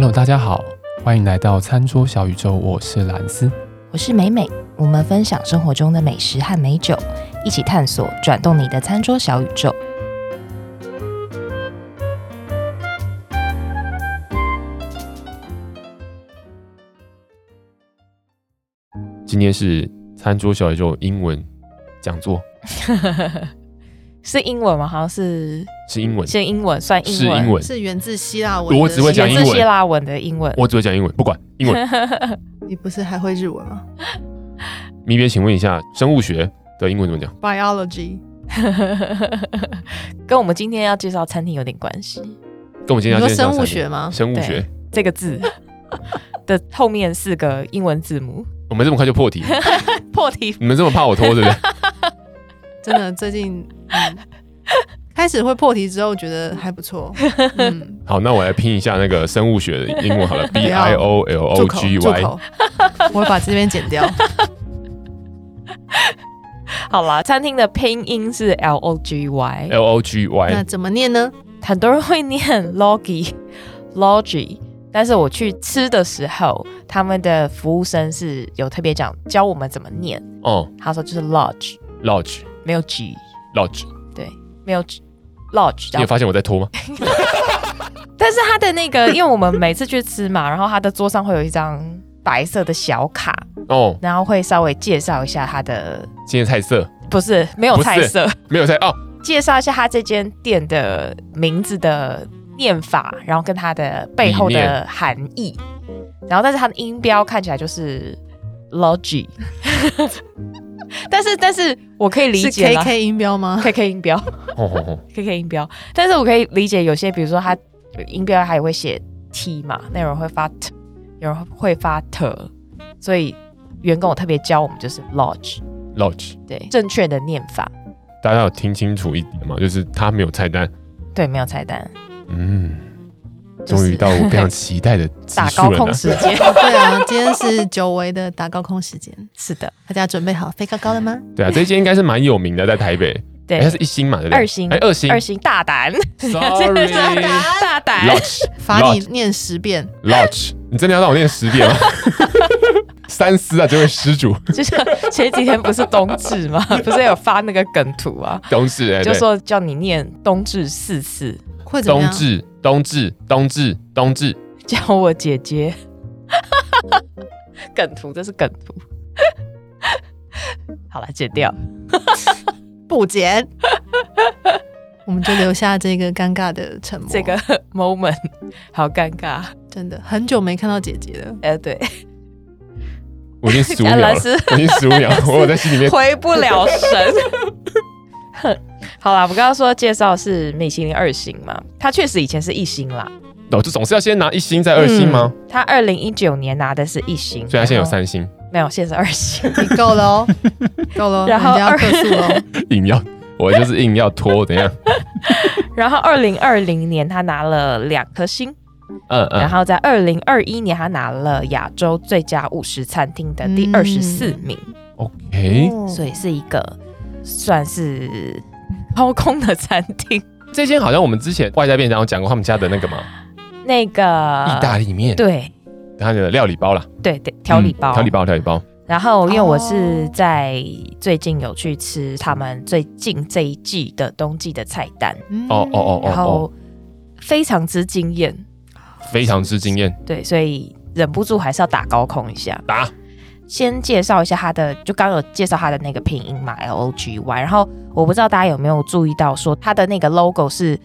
Hello，大家好，欢迎来到餐桌小宇宙，我是兰斯，我是美美，我们分享生活中的美食和美酒，一起探索转动你的餐桌小宇宙。今天是餐桌小宇宙英文讲座。是英文吗？好像是是英文，是英文，算英文，是英文，是源自希腊文。我只会讲英文，希腊文的英文，我只会讲英文，不管英文。你不是还会日文吗？咪边，请问一下，生物学的英文怎么讲？Biology，跟我们今天要介绍餐厅有点关系。跟我们今天要介绍生物学吗？生物学这个字 的后面四个英文字母。我们这么快就破题？破题？你们这么怕我拖，对不对？真的，最近、嗯、开始会破题之后，觉得还不错。嗯，好，那我来拼一下那个生物学的英文好了，B I O L O G Y。我会把这边剪掉。好啦，餐厅的拼音是 L O G Y，L O G Y。那怎么念呢？很多人会念 logy，logy，但是我去吃的时候，他们的服务生是有特别讲教我们怎么念。哦，他说就是 lodge，lodge。没有 G，Lodge，对，没有 Lodge。你有发现我在拖吗？但是他的那个，因为我们每次去吃嘛，然后他的桌上会有一张白色的小卡哦，然后会稍微介绍一下他的今天菜色，不是没有菜色，没有菜哦，介绍一下他这间店的名字的念法，然后跟他的背后的含义，然后但是他的音标看起来就是 Lodge。但是，但是我可以理解 K K 音标吗？K K 音标，K K 音标。但是我可以理解有些，比如说他音标还会写 T 嘛，那有人会发 T，有人会发 T，所以员工我特别教我们就是 Lodge，Lodge，对，正确的念法。大家有听清楚一点吗？就是他没有菜单，对，没有菜单。嗯。终于到我非常期待的打高空时间。对啊，今天是久违的打高空时间。是的，大家准备好飞高高了吗？对啊，这间应该是蛮有名的，在台北。对，它是一星嘛，对不对？二星，哎，二星，二星，大胆，Sorry，大胆罚你念十遍，Lodge，你真的要让我念十遍吗？三思啊，这位施主。就像前几天不是冬至吗？不是有发那个梗图啊？冬至，哎，就说叫你念冬至四次。冬至，冬至，冬至，冬至，叫我姐姐。梗图，这是梗图。好了，剪掉，不剪，我们就留下这个尴尬的沉默。这个 moment 好尴尬，真的很久没看到姐姐了。哎，对，我已经十五秒了，我已经十五秒，我有在心里面回不了神。好啦，我刚刚说介绍是米其林二星嘛，他确实以前是一星啦。哦，这总是要先拿一星再二星吗？嗯、他二零一九年拿的是一星，所以他现在有三星。没有，现在是二星。你 够了哦，够了。然后要客诉哦，硬要，我就是硬要拖，怎样？然后二零二零年他拿了两颗星，嗯嗯。然后在二零二一年他拿了亚洲最佳五十餐厅的第二十四名。嗯、OK，所以是一个算是。高空的餐厅，这间好像我们之前外在便当有讲过他们家的那个吗？那个意大利面，对，他的料理包啦，对对，调理包，调理包，调理包。然后因为我是在最近有去吃他们最近这一季的冬季的菜单，哦哦哦，然后非常之惊艳，非常之惊艳，对，所以忍不住还是要打高空一下，打。先介绍一下它的，就刚刚有介绍它的那个拼音嘛，L O G Y。然后我不知道大家有没有注意到，说它的那个 logo 是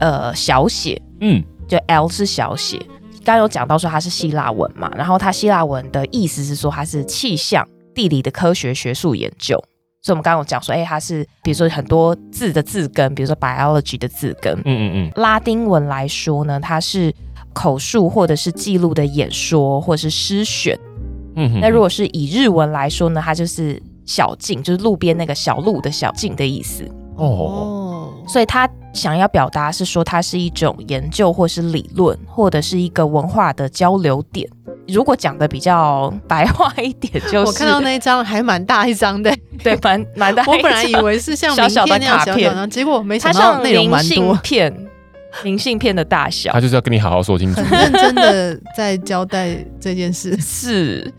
呃小写，嗯，就 L 是小写。刚刚有讲到说它是希腊文嘛，然后它希腊文的意思是说它是气象地理的科学学术研究。所以我们刚刚有讲说，哎，它是比如说很多字的字根，比如说 biology 的字根，嗯嗯嗯。拉丁文来说呢，它是口述或者是记录的演说或者是诗选。嗯，那如果是以日文来说呢，它就是小径，就是路边那个小路的小径的意思。哦，所以他想要表达是说，它是一种研究或是理论，或者是一个文化的交流点。如果讲的比较白话一点，就是我看到那一张还蛮大一张的，对，蛮蛮大。我本来以为是像小小的卡片，结果没想到内容蛮多。明信片的大小。他就是要跟你好好说清楚，很 认真的在交代这件事。是，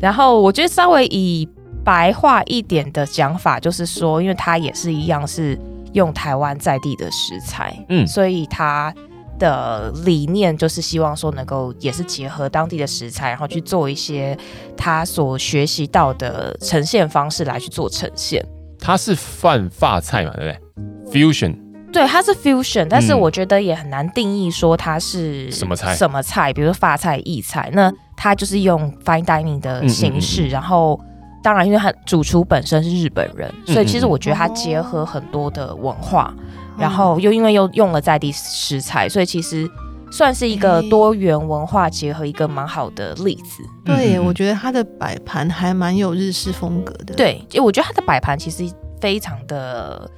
然后我觉得稍微以白话一点的讲法，就是说，因为它也是一样是用台湾在地的食材，嗯，所以它的理念就是希望说能够也是结合当地的食材，然后去做一些他所学习到的呈现方式来去做呈现。他是泛发菜嘛，对不对？Fusion。对，它是 fusion，但是我觉得也很难定义说它是什么菜，什么菜，比如说法菜、意菜，那它就是用 fine dining 的形式，嗯嗯嗯，然后当然因为它主厨本身是日本人，所以其实我觉得它结合很多的文化，嗯嗯嗯，然后又因为又用了在地食材，所以其实算是一个多元文化结合一个蛮好的例子。对，我觉得它的摆盘还蛮有日式风格的。对，就我觉得它的摆盘其实非常的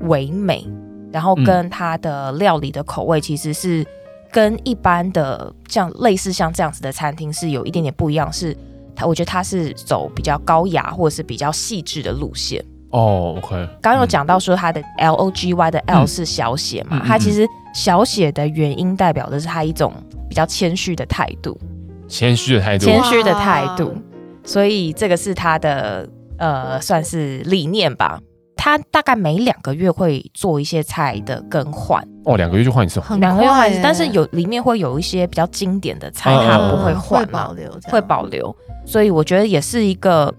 唯美。然后跟它的料理的口味其实是跟一般的像类似像这样子的餐厅是有一点点不一样，是它我觉得它是走比较高雅或者是比较细致的路线。哦，OK。刚刚有讲到说它的 L O G Y 的 L 是小写嘛，它其实小写的原因代表的是它一种比较谦虚的态度，谦虚的态度，谦虚的态度。所以这个是它的呃算是理念吧。他大概每两个月会做一些菜的更换。哦，两个月就换一次，两个月换一次，但是有里面会有一些比较经典的菜，它不会换，会保留，会保留，所以我觉得也是一个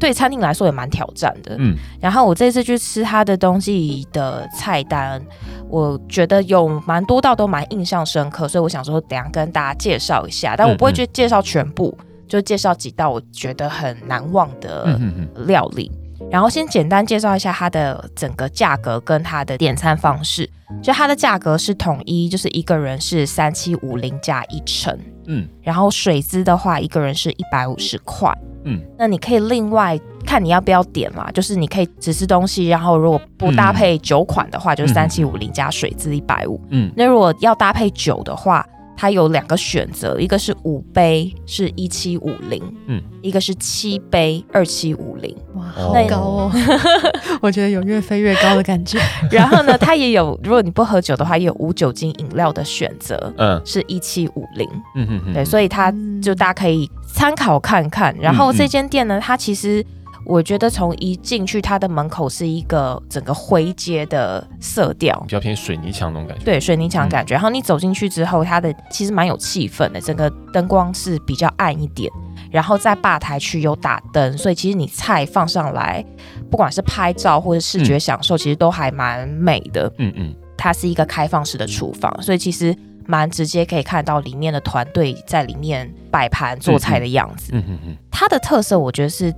对餐厅来说也蛮挑战的。嗯，然后我这次去吃他的东西的菜单，我觉得有蛮多道都蛮印象深刻，所以我想说等下跟大家介绍一下，但我不会去介绍全部，就介绍几道我觉得很难忘的料理。然后先简单介绍一下它的整个价格跟它的点餐方式。就它的价格是统一，就是一个人是三七五零加一成，嗯，然后水资的话一个人是一百五十块，嗯，那你可以另外看你要不要点嘛，就是你可以只吃东西，然后如果不搭配酒款的话，就是三七五零加水资一百五，嗯，那如果要搭配酒的话。它有两个选择，一个是五杯是一七五零，嗯，一个是七杯二七五零，哇，好高哦！我觉得有越飞越高的感觉。然后呢，它也有，如果你不喝酒的话，也有无酒精饮料的选择，嗯，是一七五零，嗯嗯嗯，对，所以它就大家可以参考看看。然后这间店呢，它其实。我觉得从一进去，它的门口是一个整个灰阶的色调，比较偏水泥墙那种感觉。对，水泥墙感觉。嗯、然后你走进去之后，它的其实蛮有气氛的，整个灯光是比较暗一点。然后在吧台区有打灯，所以其实你菜放上来，不管是拍照或者视觉享受，嗯、其实都还蛮美的。嗯嗯，它是一个开放式的厨房，所以其实蛮直接可以看到里面的团队在里面摆盘做菜的样子。嗯嗯嗯，它的特色我觉得是。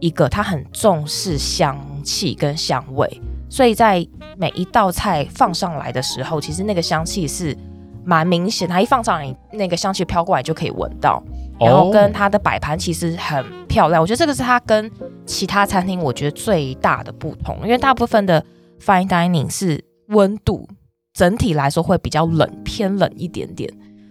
一个，它很重视香气跟香味，所以在每一道菜放上来的时候，其实那个香气是蛮明显。它一放上来，那个香气飘过来就可以闻到。然后跟它的摆盘其实很漂亮，我觉得这个是它跟其他餐厅我觉得最大的不同，因为大部分的 fine dining 是温度整体来说会比较冷，偏冷一点点。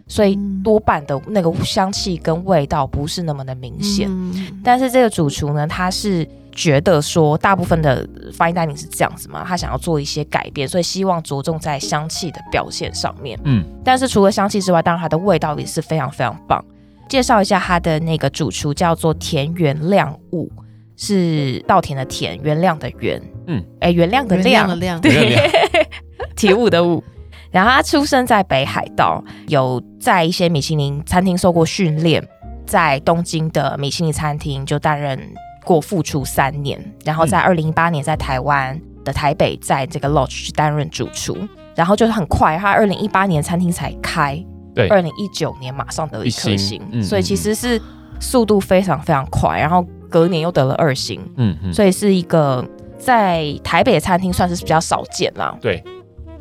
所以多半的那个香气跟味道不是那么的明显，嗯、但是这个主厨呢，他是觉得说大部分的 fine dining 是这样子嘛，他想要做一些改变，所以希望着重在香气的表现上面。嗯，但是除了香气之外，当然它的味道也是非常非常棒。介绍一下他的那个主厨叫做田原亮悟，是稻田的田，原谅的原，嗯，哎，原谅的谅，对，体悟的悟。然后他出生在北海道，有在一些米其林餐厅受过训练，在东京的米其林餐厅就担任过副厨三年，然后在二零一八年在台湾的台北，在这个 Lodge 去担任主厨，然后就是很快，他二零一八年餐厅才开，对，二零一九年马上得一颗星，嗯、所以其实是速度非常非常快，然后隔年又得了二星，嗯嗯，所以是一个在台北的餐厅算是比较少见啦，对。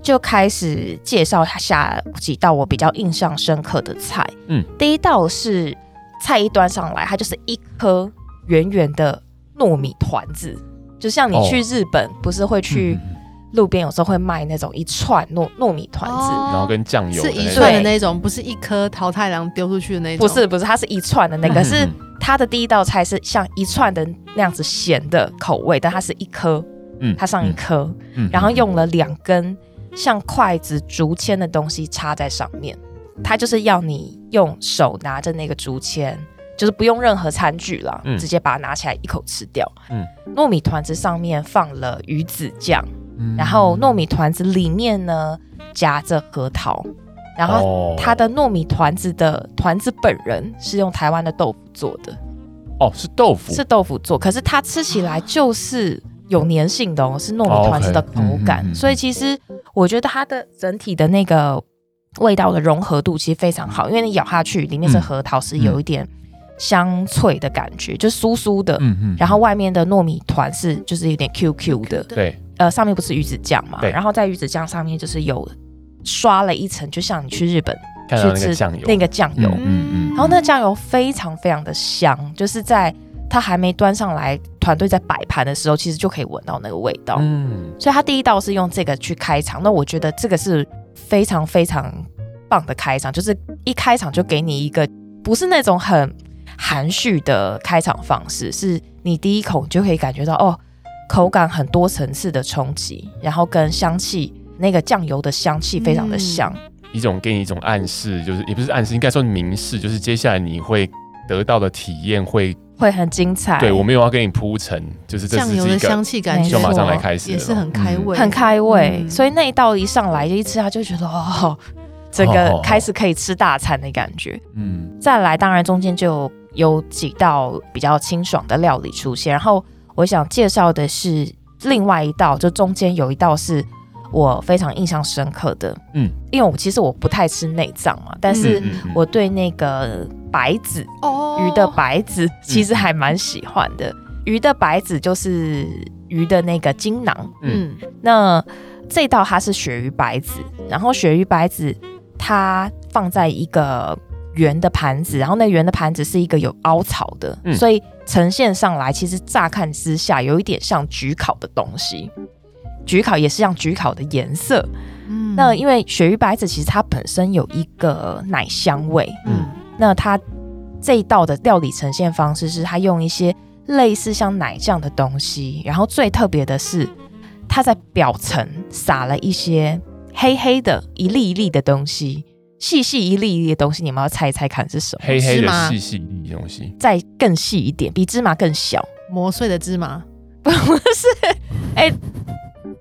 就开始介绍下几道我比较印象深刻的菜。嗯，第一道是菜一端上来，它就是一颗圆圆的糯米团子，就像你去日本不是会去路边有时候会卖那种一串糯糯米团子，哦、然后跟酱油是一串的那种，不是一颗桃太郎丢出去的那种，不是不是，它是一串的那个，是它的第一道菜是像一串的那样子咸的口味，但它是一颗，嗯，它上一颗，嗯，然后用了两根。像筷子、竹签的东西插在上面，它就是要你用手拿着那个竹签，就是不用任何餐具了，嗯、直接把它拿起来一口吃掉。嗯，糯米团子上面放了鱼子酱，嗯、然后糯米团子里面呢夹着核桃，然后它的糯米团子的团子本人是用台湾的豆腐做的。哦，是豆腐，是豆腐做，可是它吃起来就是有粘性的哦，是糯米团子的口感，哦 okay 嗯、所以其实我觉得它的整体的那个味道的融合度其实非常好，因为你咬下去里面是核桃，是有一点香脆的感觉，嗯、就酥酥的，嗯嗯，然后外面的糯米团是就是有点 Q Q 的，对，呃，上面不是鱼子酱嘛，对，然后在鱼子酱上面就是有刷了一层，就像你去日本。去吃那个酱油，那个酱油，嗯嗯，然后那酱油非常非常的香，就是在它还没端上来，团队在摆盘的时候，其实就可以闻到那个味道，嗯，所以他第一道是用这个去开场，那我觉得这个是非常非常棒的开场，就是一开场就给你一个不是那种很含蓄的开场方式，是你第一口就可以感觉到哦，口感很多层次的冲击，然后跟香气，那个酱油的香气非常的香。嗯一种给你一种暗示，就是也不是暗示，应该说明示，就是接下来你会得到的体验会会很精彩。对，我没有要给你铺陈，就是酱油的香气感就马上来开始，也是很开胃，很开胃。所以那一道一上来就一吃，他就觉得哦，整个开始可以吃大餐的感觉。嗯，再来，当然中间就有几道比较清爽的料理出现，然后我想介绍的是另外一道，就中间有一道是。我非常印象深刻的，嗯，因为我其实我不太吃内脏嘛，但是我对那个白子，哦，鱼的白子其实还蛮喜欢的。鱼的白子就是鱼的那个精囊，嗯，那这道它是鳕鱼白子，然后鳕鱼白子它放在一个圆的盘子，然后那圆的盘子是一个有凹槽的，所以呈现上来其实乍看之下有一点像焗烤的东西。焗烤也是像焗烤的颜色，嗯，那因为鳕鱼白子其实它本身有一个奶香味，嗯，那它这一道的料理呈现方式是它用一些类似像奶酱的东西，然后最特别的是它在表层撒了一些黑黑的一粒一粒的东西，细细一粒一粒的东西，你们要猜一猜看是什么？黑黑的细细一粒东西，再更细一点，比芝麻更小，磨碎的芝麻？不是，哎、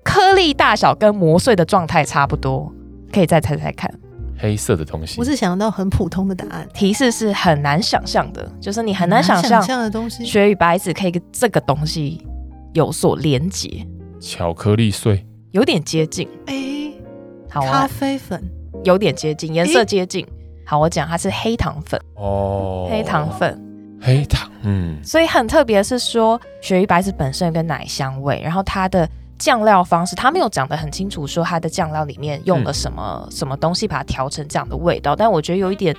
颗粒大小跟磨碎的状态差不多，可以再猜猜看。黑色的东西，我是想到很普通的答案。提示是很难想象的，就是你很难想象的东西。鳕鱼白子可以跟这个东西有所连结。巧克力碎，有点接近。哎、欸，好啊，咖啡粉有点接近，颜色接近。欸、好，我讲它是黑糖粉哦，黑糖粉，黑糖，嗯。所以很特别是说，鳕鱼白子本身有个奶香味，然后它的。酱料方式，他没有讲得很清楚，说它的酱料里面用了什么、嗯、什么东西把它调成这样的味道。但我觉得有一点，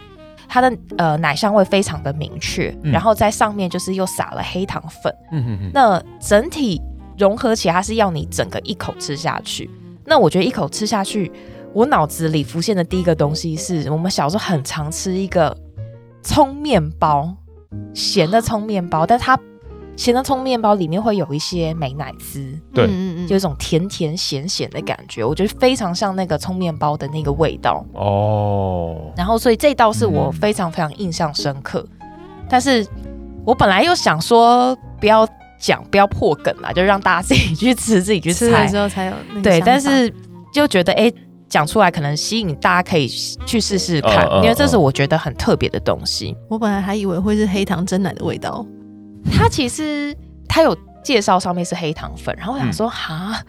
它的呃奶香味非常的明确，嗯、然后在上面就是又撒了黑糖粉。嗯哼哼。那整体融合起来，它是要你整个一口吃下去。那我觉得一口吃下去，我脑子里浮现的第一个东西是我们小时候很常吃一个葱面包，咸的葱面包，但它。咸的葱面包里面会有一些美乃滋，对，就一种甜甜咸咸的感觉，我觉得非常像那个葱面包的那个味道哦。然后，所以这道是我非常非常印象深刻。嗯、但是我本来又想说不要讲，不要破梗啦，就让大家自己去吃，自己去猜之后才有对。但是就觉得哎，讲出来可能吸引大家可以去试试看，因为这是我觉得很特别的东西。我本来还以为会是黑糖蒸奶的味道。它其实它有介绍上面是黑糖粉，然后我想说哈，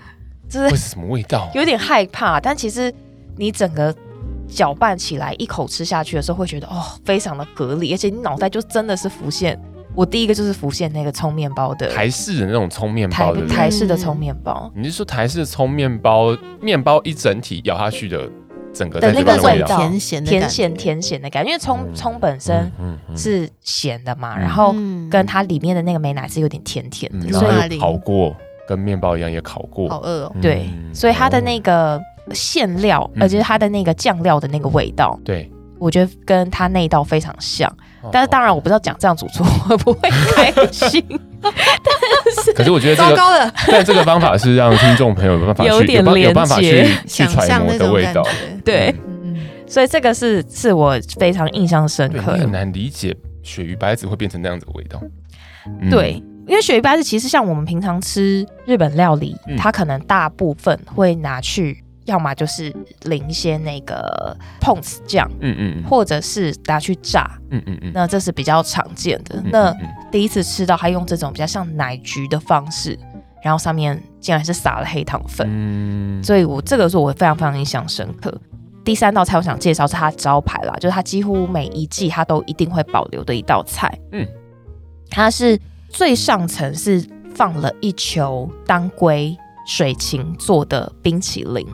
这是什么味道？有点害怕，但其实你整个搅拌起来，一口吃下去的时候，会觉得哦，非常的隔离，而且你脑袋就真的是浮现，我第一个就是浮现那个葱面包的台式的那种葱面包的台式的葱面包。你是说台式的葱面包，面包一整体咬下去的？整个的那个味道，甜咸甜咸甜咸的感觉，因为葱葱本身是咸的嘛，然后跟它里面的那个美奶是有点甜甜的，所以烤过，跟面包一样也烤过，好饿哦。对，所以它的那个馅料，而且它的那个酱料的那个味道，对，我觉得跟他那一道非常像。但是当然，我不知道讲这样主厨 会不会开心。但是，可是我觉得这个，但这个方法是让听众朋友有办法去有点连接，有办法去 去揣摩的味道。对，所以这个是是我非常印象深刻。很难理解鳕鱼白子会变成那样子的味道。对，因为鳕鱼白子其实像我们平常吃日本料理，它可能大部分会拿去。要么就是淋一些那个碰瓷酱，嗯嗯，或者是拿去炸，嗯嗯嗯，那这是比较常见的。嗯嗯嗯，那第一次吃到他用这种比较像奶焗的方式，然后上面竟然是撒了黑糖粉，嗯，所以我这个是我非常非常印象深刻。第三道菜我想介绍是它招牌啦，就是它几乎每一季它都一定会保留的一道菜，嗯，它是最上层是放了一球当归水芹做的冰淇淋。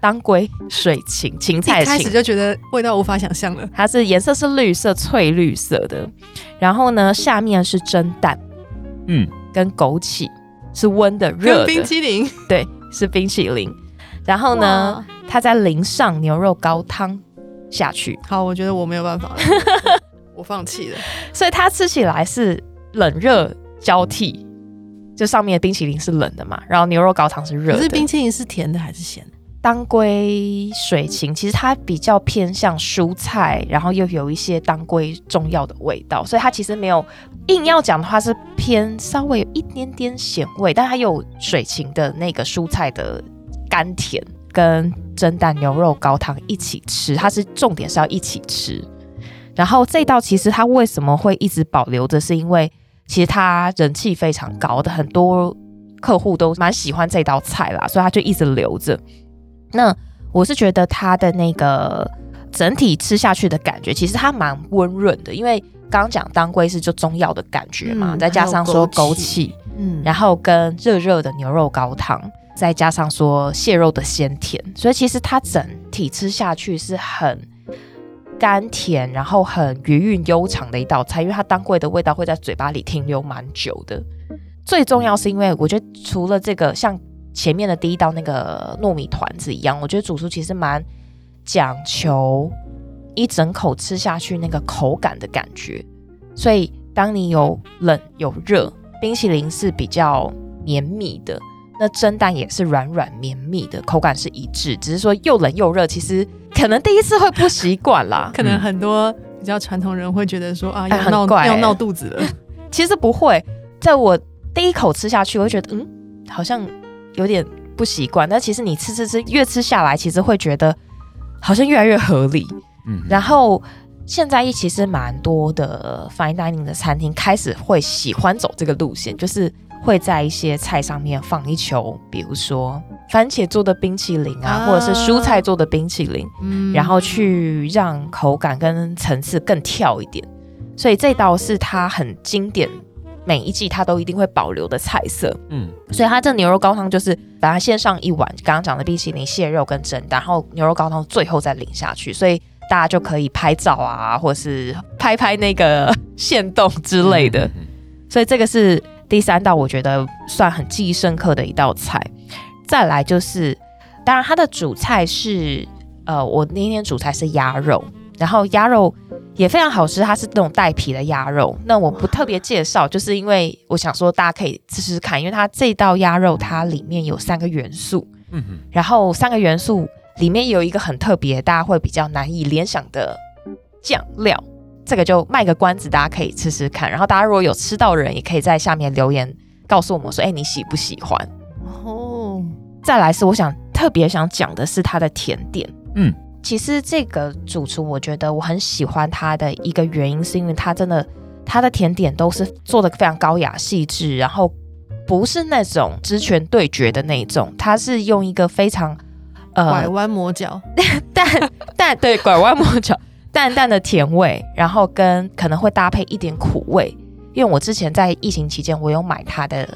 当归水芹芹菜，一开始就觉得味道无法想象了。它是颜色是绿色翠绿色的，然后呢，下面是蒸蛋，嗯，跟枸杞是温的热的冰淇淋，对，是冰淇淋。然后呢，它再淋上牛肉高汤下去。好，我觉得我没有办法了，我放弃了。所以它吃起来是冷热交替，就上面的冰淇淋是冷的嘛，然后牛肉高汤是热的。可是冰淇淋是甜的还是咸的？当归水芹其实它比较偏向蔬菜，然后又有一些当归中药的味道，所以它其实没有硬要讲的话是偏稍微有一点点咸味，但它有水芹的那个蔬菜的甘甜，跟蒸蛋牛肉高汤一起吃，它是重点是要一起吃。然后这道其实它为什么会一直保留着，是因为其实它人气非常高的，很多客户都蛮喜欢这道菜啦，所以它就一直留着。那我是觉得它的那个整体吃下去的感觉，其实它蛮温润的，因为刚刚讲当归是就中药的感觉嘛，嗯、再加上说枸杞，嗯，然后跟热热的牛肉高汤，再加上说蟹肉的鲜甜，所以其实它整体吃下去是很甘甜，然后很余韵悠长的一道菜，因为它当归的味道会在嘴巴里停留蛮久的。最重要是因为我觉得除了这个像。前面的第一道那个糯米团子一样，我觉得主厨其实蛮讲求一整口吃下去那个口感的感觉。所以当你有冷有热，冰淇淋是比较绵密的，那蒸蛋也是软软绵密的，口感是一致。只是说又冷又热，其实可能第一次会不习惯啦。可能很多比较传统人会觉得说 啊，要闹、欸欸、要闹肚子了。其实不会，在我第一口吃下去，我会觉得嗯，好像。有点不习惯，但其实你吃吃吃，越吃下来，其实会觉得好像越来越合理。嗯，然后现在其实蛮多的 fine dining 的餐厅开始会喜欢走这个路线，就是会在一些菜上面放一球，比如说番茄做的冰淇淋啊，啊或者是蔬菜做的冰淇淋，嗯，然后去让口感跟层次更跳一点。所以这道是它很经典。每一季它都一定会保留的菜色，嗯，所以它这牛肉高汤就是把它先上一碗刚刚讲的冰淇淋、蟹肉跟蒸蛋，然后牛肉高汤最后再淋下去，所以大家就可以拍照啊，或是拍拍那个限动之类的。所以这个是第三道，我觉得算很记忆深刻的一道菜。再来就是，当然它的主菜是，呃，我那天主菜是鸭肉，然后鸭肉。也非常好吃，它是那种带皮的鸭肉。那我不特别介绍，就是因为我想说大家可以试试看，因为它这道鸭肉它里面有三个元素，嗯哼，然后三个元素里面有一个很特别，大家会比较难以联想的酱料，这个就卖个关子，大家可以吃吃看。然后大家如果有吃到的人，也可以在下面留言告诉我们说，哎，你喜不喜欢？哦，再来是我想特别想讲的是它的甜点，嗯。其实这个主厨，我觉得我很喜欢他的一个原因，是因为他真的他的甜点都是做的非常高雅细致，然后不是那种职权对决的那种，他是用一个非常呃拐弯抹角，淡淡对拐弯抹角淡淡的甜味，然后跟可能会搭配一点苦味，因为我之前在疫情期间，我有买他的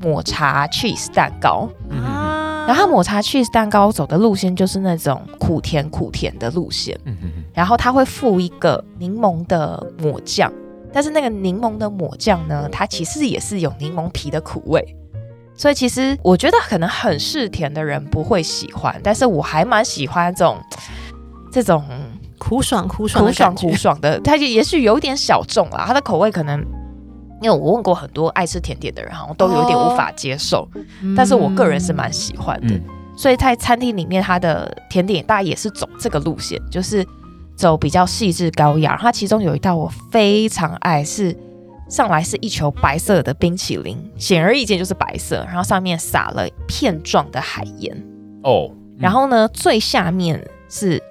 抹茶 cheese 蛋糕。啊。然后抹茶 cheese 蛋糕走的路线就是那种苦甜苦甜的路线，嗯、哼哼然后它会附一个柠檬的抹酱，但是那个柠檬的抹酱呢，它其实也是有柠檬皮的苦味，所以其实我觉得可能很嗜甜的人不会喜欢，但是我还蛮喜欢这种这种苦爽苦爽苦爽苦爽的，它也也许有点小众啊，它的口味可能，因为我问过很多爱吃甜点的人，好像都有点无法接受，哦、但是我个人是蛮喜欢的，嗯、所以在餐厅里面，它的甜点大概也是走这个路线，就是走比较细致高雅。它其中有一道我非常爱，是上来是一球白色的冰淇淋，显而易见就是白色，然后上面撒了片状的海盐哦，嗯、然后呢，最下面是。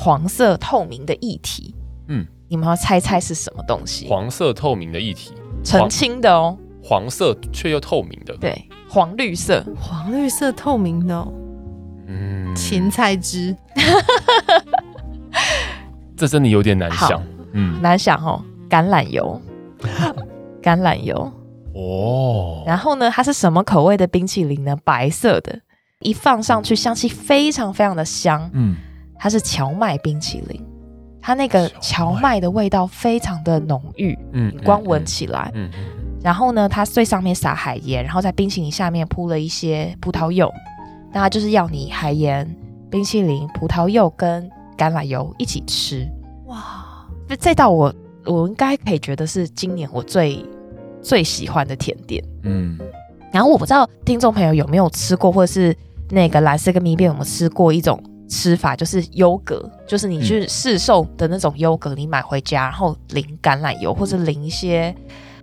黄色透明的液体，嗯，你们要猜猜是什么东西？黄色透明的液体，澄清的哦。黄色却又透明的，对，黄绿色，黄绿色透明的，哦，嗯，芹菜汁，这真的有点难想，嗯，难想哦。橄榄油，橄榄油，哦，然后呢，它是什么口味的冰淇淋呢？白色的，一放上去，香气非常非常的香，嗯。它是荞麦冰淇淋，它那个荞麦的味道非常的浓郁，嗯，光闻起来，嗯，嗯，然后呢，它最上面撒海盐，然后在冰淇淋下面铺了一些葡萄柚，那它就是要你海盐、冰淇淋、葡萄柚跟橄榄油一起吃，哇，这这道我我应该可以觉得是今年我最最喜欢的甜点，嗯，然后我不知道听众朋友有没有吃过，或者是那个蓝色跟蜜鳖有没有吃过一种。吃法就是优格，就是你去市售的那种优格，你买回家，然后淋橄榄油或者淋一些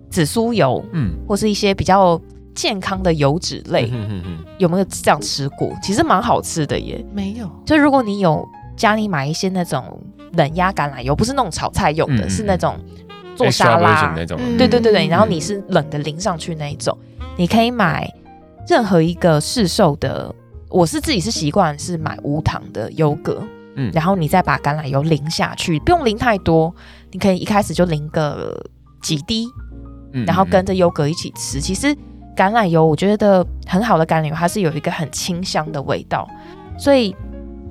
紫苏油，嗯，或是一些比较健康的油脂类，嗯嗯嗯，有没有这样吃过？其实蛮好吃的耶。没有，就如果你有家里买一些那种冷压橄榄油，不是那种炒菜用的，嗯、是那种做沙拉。那种，对对对对，然后你是冷的淋上去那一种，你可以买任何一个市售的。我是自己是习惯是买无糖的优格，嗯，然后你再把橄榄油淋下去，不用淋太多，你可以一开始就淋个几滴，嗯，然后跟着优格一起吃。其实橄榄油我觉得很好的橄榄油，它是有一个很清香的味道，所以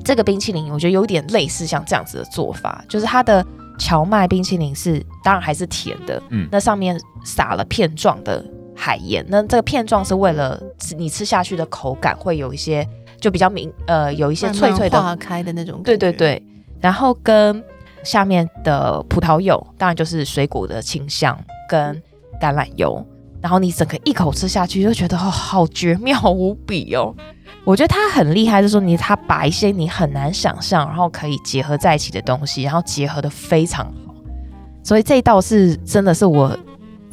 这个冰淇淋我觉得有点类似像这样子的做法，就是它的荞麦冰淇淋是当然还是甜的，嗯，那上面撒了片状的。海盐，那这个片状是为了你吃下去的口感会有一些就比较明，呃，有一些脆脆的化开的那种。对对对，然后跟下面的葡萄柚，当然就是水果的清香跟橄榄油，然后你整个一口吃下去就觉得哦，好绝妙无比哦。我觉得它很厉害，就是说你它把一些你很难想象，然后可以结合在一起的东西，然后结合的非常好。所以这一道是真的是我。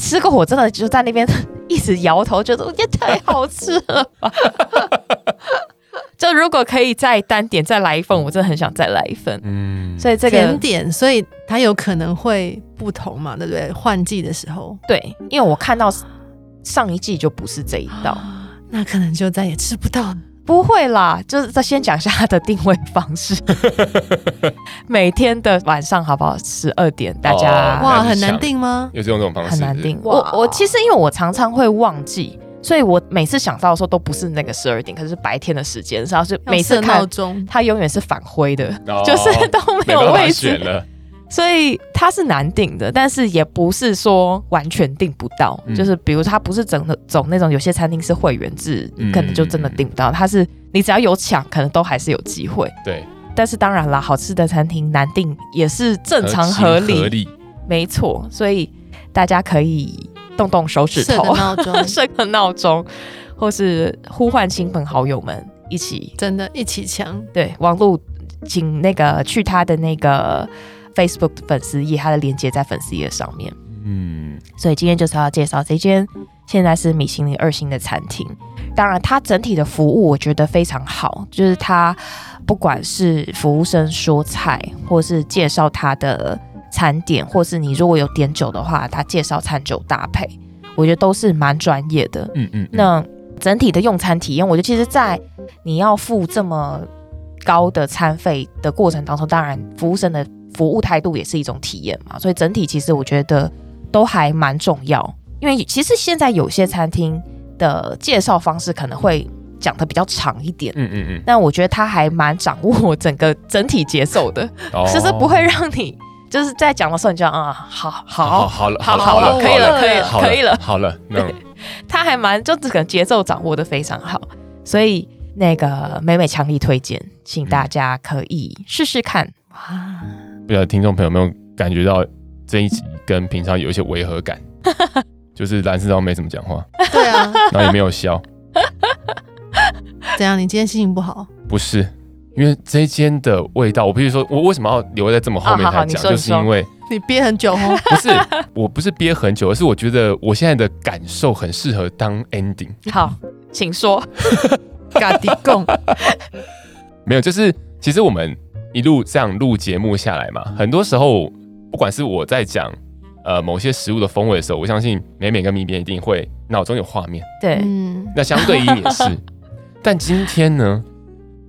吃过，我真的就在那边 一直摇头，觉得也太好吃了吧。就如果可以再单点再来一份，我真的很想再来一份。嗯，所以这个甜点，所以它有可能会不同嘛，对不对？换季的时候，对，因为我看到上一季就不是这一道，那可能就再也吃不到。不会啦，就是再先讲一下它的定位方式。每天的晚上好不好？十二点，大家、哦、哇，很难定吗？有这种这种方式很难定。我我其实因为我常常会忘记，所以我每次想到的时候都不是那个十二点，可是，是白天的时间，然后是每次闹钟它永远是反灰的，哦、就是都没有位置了。所以它是难订的，但是也不是说完全定不到。嗯、就是比如它不是整的走那种，有些餐厅是会员制，嗯、可能就真的定不到。它是你只要有抢，可能都还是有机会。对，但是当然啦，好吃的餐厅难定也是正常合理，合理没错。所以大家可以动动手指头，设个闹钟，设个闹钟，或是呼唤亲朋好友们一起，真的，一起抢。对，网路请那个去他的那个。Facebook 的粉丝页，它的链接在粉丝页上面。嗯，所以今天就是要介绍这间现在是米其林二星的餐厅。当然，它整体的服务我觉得非常好，就是它不管是服务生说菜，或是介绍它的餐点，或是你如果有点酒的话，他介绍餐酒搭配，我觉得都是蛮专业的。嗯，嗯嗯。那整体的用餐体验，我觉得其实，在你要付这么高的餐费的过程当中，当然服务生的。服务态度也是一种体验嘛，所以整体其实我觉得都还蛮重要。因为其实现在有些餐厅的介绍方式可能会讲得比较长一点，嗯嗯嗯，但我觉得他还蛮掌握整个整体节奏的，其实不会让你就是在讲的时候你就啊，好好好好了，好好了，可以了，可以了，可以了，好了，对，他 还蛮就这个节奏掌握得非常好，所以那个美美强力推荐，请大家可以试试看哇。不晓得听众朋友有没有感觉到这一集跟平常有一些违和感？就是蓝色都没怎么讲话，对啊，然后也没有笑。怎样？你今天心情不好？不是，因为这一间的味道，我必须说，我为什么要留在这么后面才讲？啊、就是因为你憋很久哦。不是，我不是憋很久，而是我觉得我现在的感受很适合当 ending。好，请说。嘎迪贡，没有，就是其实我们一路这样录节目下来嘛，很多时候不管是我在讲呃某些食物的风味的时候，我相信美美跟米边一定会脑中有画面。对，嗯，那相对于也是，但今天呢，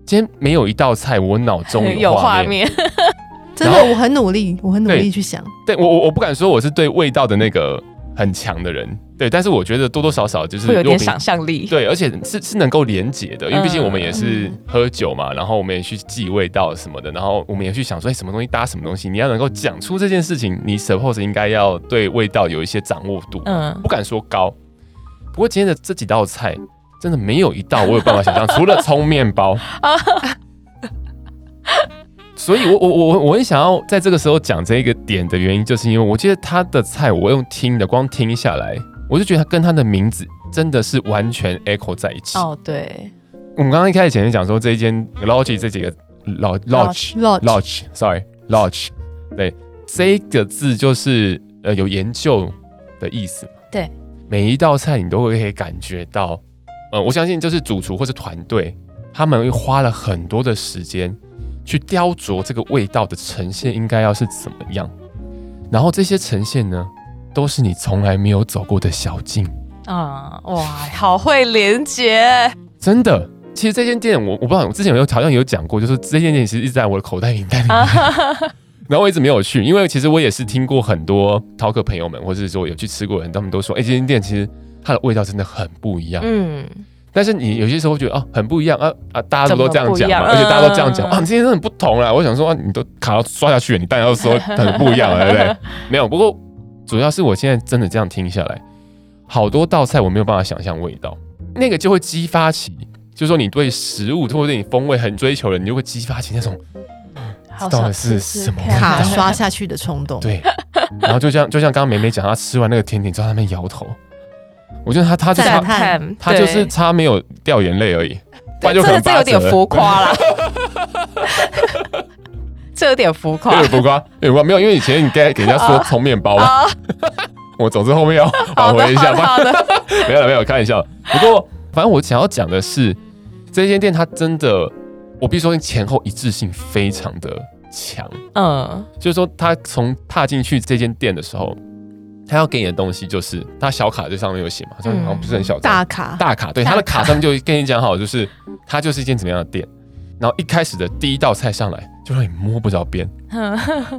今天没有一道菜我脑中有画面。真的，我很努力，我很努力去想。对，对我我我不敢说我是对味道的那个很强的人。对，但是我觉得多多少少就是会有点想象力，对，而且是是能够连结的，因为毕竟我们也是喝酒嘛，嗯、然后我们也去记味道什么的，然后我们也去想说，哎，什么东西搭什么东西，你要能够讲出这件事情，你 suppose 应该要对味道有一些掌握度，嗯，不敢说高，不过今天的这几道菜真的没有一道我有办法想象，除了葱面包，所以我我我我很想要在这个时候讲这一个点的原因，就是因为我觉得他的菜我用听的，光听下来。我就觉得他跟他的名字真的是完全 echo 在一起。哦，对。我们刚刚一开始前面讲说这一间 lodge 这几个 lodge lodge lodge sorry lodge 对，这个字就是呃有研究的意思。对。每一道菜你都会可以感觉到，呃，我相信就是主厨或者团队，他们会花了很多的时间去雕琢这个味道的呈现应该要是怎么样，然后这些呈现呢，都是你从来没有走过的小径啊！哇，好会连接，真的。其实这间店我我不知道，我之前有没有好像有讲过，就是这间店其实一直在我的口袋名单里面，啊、然后我一直没有去，因为其实我也是听过很多饕客朋友们，或者是说有去吃过的人，他们都说，哎、欸，这间店其实它的味道真的很不一样。嗯，但是你有些时候会觉得啊，很不一样啊啊，大家都这样讲嘛，而且大家都这样讲、嗯、啊，今天真的很不同啊。我想说，啊、你都卡到刷下去了，你当然要说很不一样了，对不对？没有，不过。主要是我现在真的这样听下来，好多道菜我没有办法想象味道，那个就会激发起，就是说你对食物或者你风味很追求的，你就会激发起那种，到底是什么卡刷下去的冲动。对，然后就像就像刚刚美美讲，她吃完那个甜点之后，她那边摇头，我觉得她她就差她就是差没有掉眼泪而已，不然就可能这有点浮夸了。这有点浮夸，有点浮夸，有没有？因为以前你该给人家说葱面包嘛，我总之后面要挽回一下吧。没有没有，开玩笑。不过，反正我想要讲的是，这间店它真的，我必须说前后一致性非常的强。嗯，就是说他从踏进去这间店的时候，他要给你的东西就是他小卡这上面有写嘛，好像好像不是很小，大卡大卡，对，他的卡上面就跟你讲好，就是它就是一间怎么样的店。然后一开始的第一道菜上来，就让你摸不着边。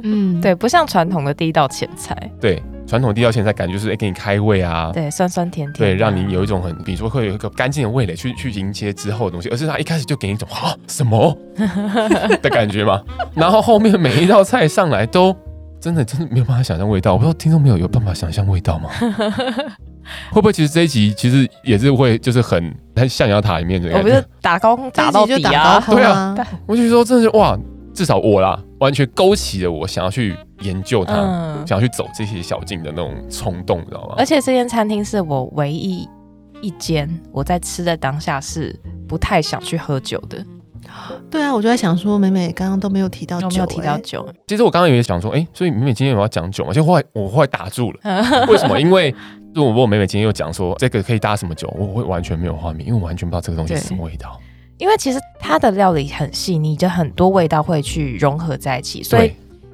嗯，对，不像传统的第一道前菜。对，传统的第一道前菜感觉就是哎，给你开胃啊，对，酸酸甜甜，对，让你有一种很，比如说会有一个干净的味蕾去去迎接之后的东西，而是他一开始就给你一种啊 什么 的感觉嘛。然后后面每一道菜上来都真的真的没有办法想象味道。我不知道听众朋友有办法想象味道吗？会不会其实这一集其实也是会就是很很象牙塔里面的，我不是打高打到底啊，对啊，我就说真的是哇，至少我啦，完全勾起了我想要去研究它，嗯、想要去走这些小径的那种冲动，你知道吗？而且这间餐厅是我唯一一间我在吃的当下是不太想去喝酒的。对啊，我就在想说，美美刚刚都没有提到酒，没有提到酒。其实我刚刚也想说，哎、欸，所以美美今天有要讲酒吗？就后来我后来打住了，为什么？因为如果我妹妹今天又讲说这个可以搭什么酒，我会完全没有画面，因为我完全不知道这个东西是什么味道。因为其实它的料理很细腻，就很多味道会去融合在一起，所以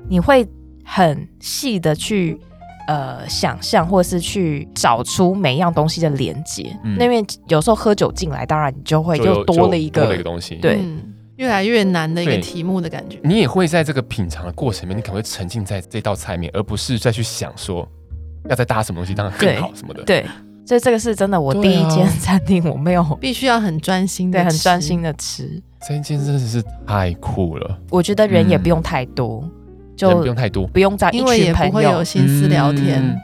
你会很细的去呃想象，或是去找出每一样东西的连接。嗯、那边有时候喝酒进来，当然你就会又多了一个多了一个东西，对。嗯越来越难的一个题目的感觉，你也会在这个品尝的过程里面，你可能会沉浸在这道菜面，而不是再去想说要再搭什么东西当然更好什么的。对，所以这个是真的，我第一间餐厅我没有 必须要很专心的，很专心的吃。这一间真的是太酷了，我觉得人也不用太多，就不用太多，不用在一群朋友，不会有心思聊天。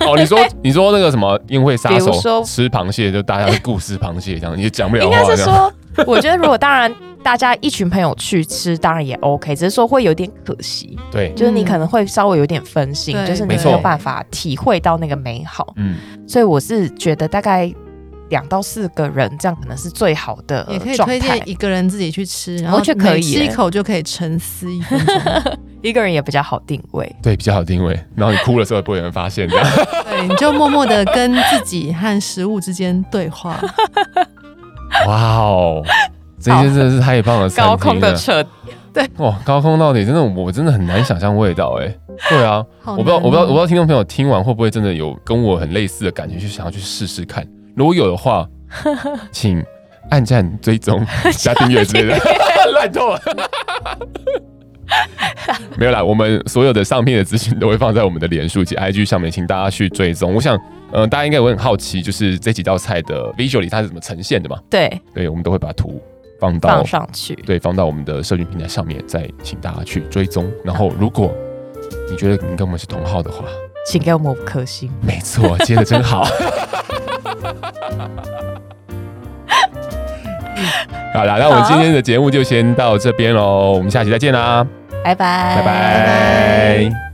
哦，你说你说那个什么宴会杀手吃螃蟹，就大家故事螃蟹这样，你就讲不了话。应该是说，我觉得如果当然。大家一群朋友去吃，当然也 OK，只是说会有点可惜。对，就是你可能会稍微有点分心，嗯、就是你没有办法体会到那个美好。嗯，所以我是觉得大概两到四个人这样可能是最好的。也可以推荐一个人自己去吃，然后就可以吃一口就可以沉思一分钟。一个人也比较好定位，对，比较好定位。然后你哭的时候不会有人发现，这样。对，你就默默的跟自己和食物之间对话。哇哦，这些真的是太棒了！高空的车，对，哇，高空到底真的，我真的很难想象味道哎。对啊，我不知道，我不知道，我不知道听众朋友听完会不会真的有跟我很类似的感觉，就想要去试试看。如果有的话，请按赞、追踪、加订阅之类的，烂透了。没有啦，我们所有的上片的资讯都会放在我们的脸书及 IG 上面，请大家去追踪。我想，嗯、呃，大家应该会很好奇，就是这几道菜的 visually 它是怎么呈现的嘛？对，对，我们都会把图放到放上去，对，放到我们的社群平台上面，再请大家去追踪。然后，如果你觉得你跟我们是同号的话，请给我们五颗星。没错，接的真好。好啦，那我们今天的节目就先到这边喽，我们下期再见啦。拜拜，拜拜。